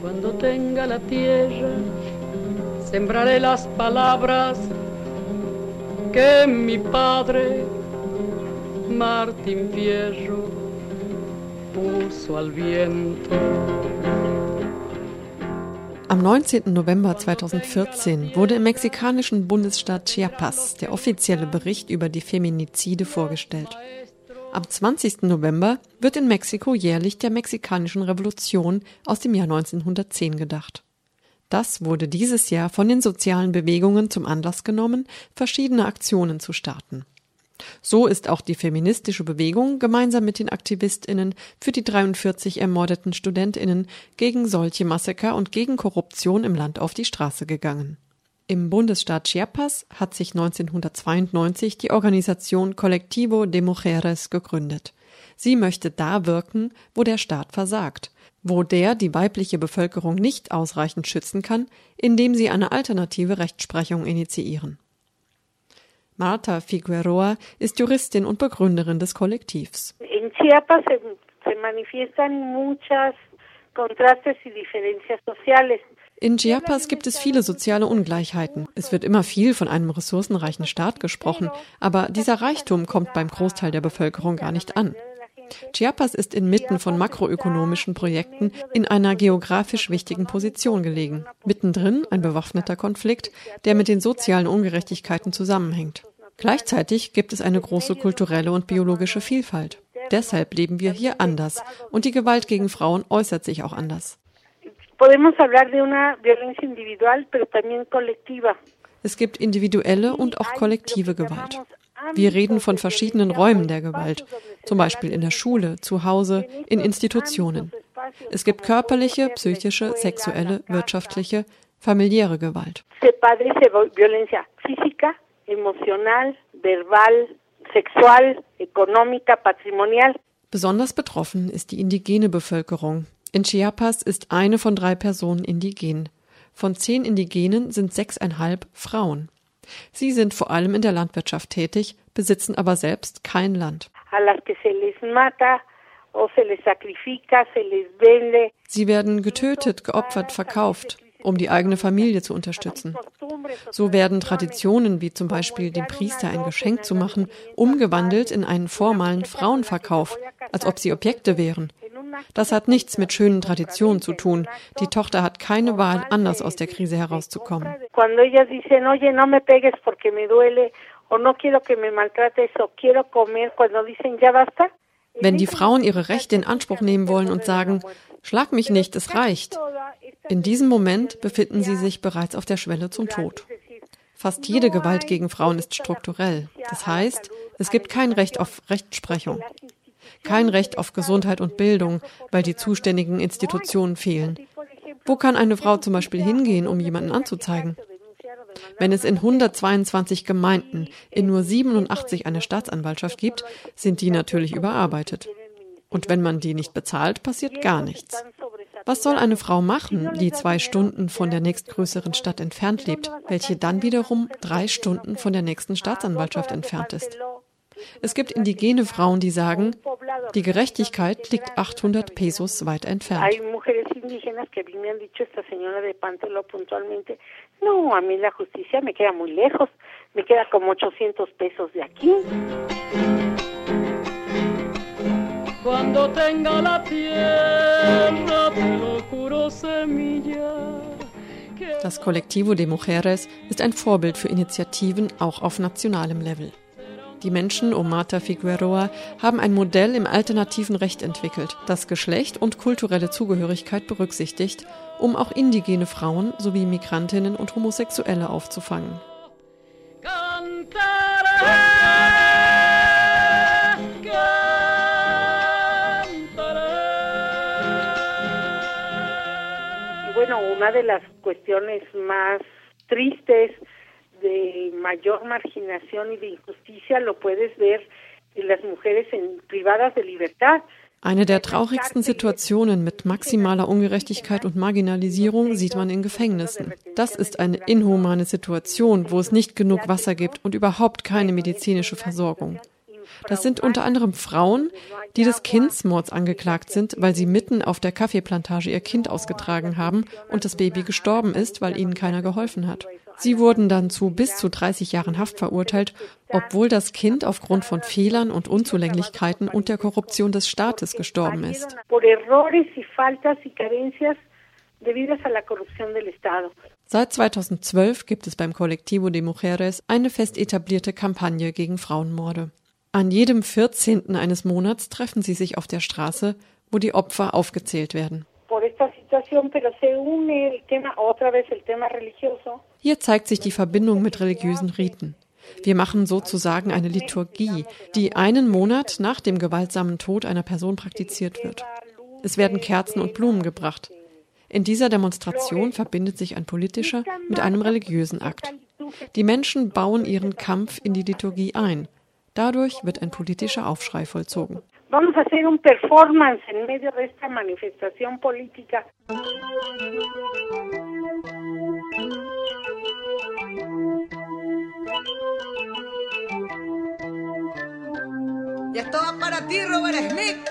Cuando tenga la tierra, sembraré las palabras que mi padre, Martín Fierro, puso al viento. Am 19. November 2014 wurde im mexikanischen Bundesstaat Chiapas der offizielle Bericht über die Feminizide vorgestellt. Am 20. November wird in Mexiko jährlich der mexikanischen Revolution aus dem Jahr 1910 gedacht. Das wurde dieses Jahr von den sozialen Bewegungen zum Anlass genommen, verschiedene Aktionen zu starten. So ist auch die feministische Bewegung gemeinsam mit den Aktivistinnen für die 43 ermordeten Studentinnen gegen solche Massaker und gegen Korruption im Land auf die Straße gegangen. Im Bundesstaat Chiapas hat sich 1992 die Organisation Colectivo de Mujeres gegründet. Sie möchte da wirken, wo der Staat versagt, wo der die weibliche Bevölkerung nicht ausreichend schützen kann, indem sie eine alternative Rechtsprechung initiieren. Marta Figueroa ist Juristin und Begründerin des Kollektivs. In Chiapas se, se manifiestan muchas In Chiapas gibt es viele soziale Ungleichheiten. Es wird immer viel von einem ressourcenreichen Staat gesprochen, aber dieser Reichtum kommt beim Großteil der Bevölkerung gar nicht an. Chiapas ist inmitten von makroökonomischen Projekten in einer geografisch wichtigen Position gelegen. Mittendrin ein bewaffneter Konflikt, der mit den sozialen Ungerechtigkeiten zusammenhängt. Gleichzeitig gibt es eine große kulturelle und biologische Vielfalt. Deshalb leben wir hier anders und die Gewalt gegen Frauen äußert sich auch anders. Es gibt individuelle und auch kollektive Gewalt. Wir reden von verschiedenen Räumen der Gewalt, zum Beispiel in der Schule, zu Hause, in Institutionen. Es gibt körperliche, psychische, sexuelle, wirtschaftliche, familiäre Gewalt. Besonders betroffen ist die indigene Bevölkerung. In Chiapas ist eine von drei Personen indigen. Von zehn Indigenen sind sechseinhalb Frauen. Sie sind vor allem in der Landwirtschaft tätig, besitzen aber selbst kein Land. Sie werden getötet, geopfert, verkauft, um die eigene Familie zu unterstützen. So werden Traditionen wie zum Beispiel dem Priester ein Geschenk zu machen, umgewandelt in einen formalen Frauenverkauf, als ob sie Objekte wären. Das hat nichts mit schönen Traditionen zu tun. Die Tochter hat keine Wahl, anders aus der Krise herauszukommen. Wenn die Frauen ihre Rechte in Anspruch nehmen wollen und sagen, schlag mich nicht, es reicht. In diesem Moment befinden sie sich bereits auf der Schwelle zum Tod. Fast jede Gewalt gegen Frauen ist strukturell. Das heißt, es gibt kein Recht auf Rechtsprechung kein Recht auf Gesundheit und Bildung, weil die zuständigen Institutionen fehlen. Wo kann eine Frau zum Beispiel hingehen, um jemanden anzuzeigen? Wenn es in 122 Gemeinden in nur 87 eine Staatsanwaltschaft gibt, sind die natürlich überarbeitet. Und wenn man die nicht bezahlt, passiert gar nichts. Was soll eine Frau machen, die zwei Stunden von der nächstgrößeren Stadt entfernt lebt, welche dann wiederum drei Stunden von der nächsten Staatsanwaltschaft entfernt ist? Es gibt indigene Frauen, die sagen, die Gerechtigkeit liegt 800 Pesos weit entfernt. Cuando tenga la tierra, te lo juro semilla. Das Collectivo de Mujeres ist ein Vorbild für Initiativen auch auf nationalem Level. Die Menschen um Marta Figueroa haben ein Modell im alternativen Recht entwickelt, das Geschlecht und kulturelle Zugehörigkeit berücksichtigt, um auch indigene Frauen sowie Migrantinnen und Homosexuelle aufzufangen. Bueno, una de las cuestiones más tristes de mayor marginación y de injusticia lo puedes ver en las mujeres en, privadas de libertad. Eine der traurigsten Situationen mit maximaler Ungerechtigkeit und Marginalisierung sieht man in Gefängnissen. Das ist eine inhumane Situation, wo es nicht genug Wasser gibt und überhaupt keine medizinische Versorgung. Das sind unter anderem Frauen, die des Kindsmords angeklagt sind, weil sie mitten auf der Kaffeeplantage ihr Kind ausgetragen haben und das Baby gestorben ist, weil ihnen keiner geholfen hat. Sie wurden dann zu bis zu 30 Jahren Haft verurteilt, obwohl das Kind aufgrund von Fehlern und Unzulänglichkeiten und der Korruption des Staates gestorben ist. Seit 2012 gibt es beim Colectivo de Mujeres eine fest etablierte Kampagne gegen Frauenmorde. An jedem 14. eines Monats treffen sie sich auf der Straße, wo die Opfer aufgezählt werden. Hier zeigt sich die Verbindung mit religiösen Riten. Wir machen sozusagen eine Liturgie, die einen Monat nach dem gewaltsamen Tod einer Person praktiziert wird. Es werden Kerzen und Blumen gebracht. In dieser Demonstration verbindet sich ein politischer mit einem religiösen Akt. Die Menschen bauen ihren Kampf in die Liturgie ein. Dadurch wird ein politischer Aufschrei vollzogen. Vamos a hacer un performance en medio de esta manifestación política. Ya estaba para ti, Robert Smith.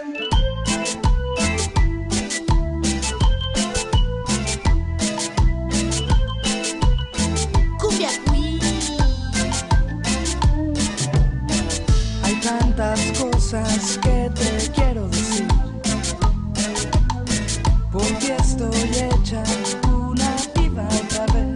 stoljeća Puna piva i kave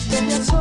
si te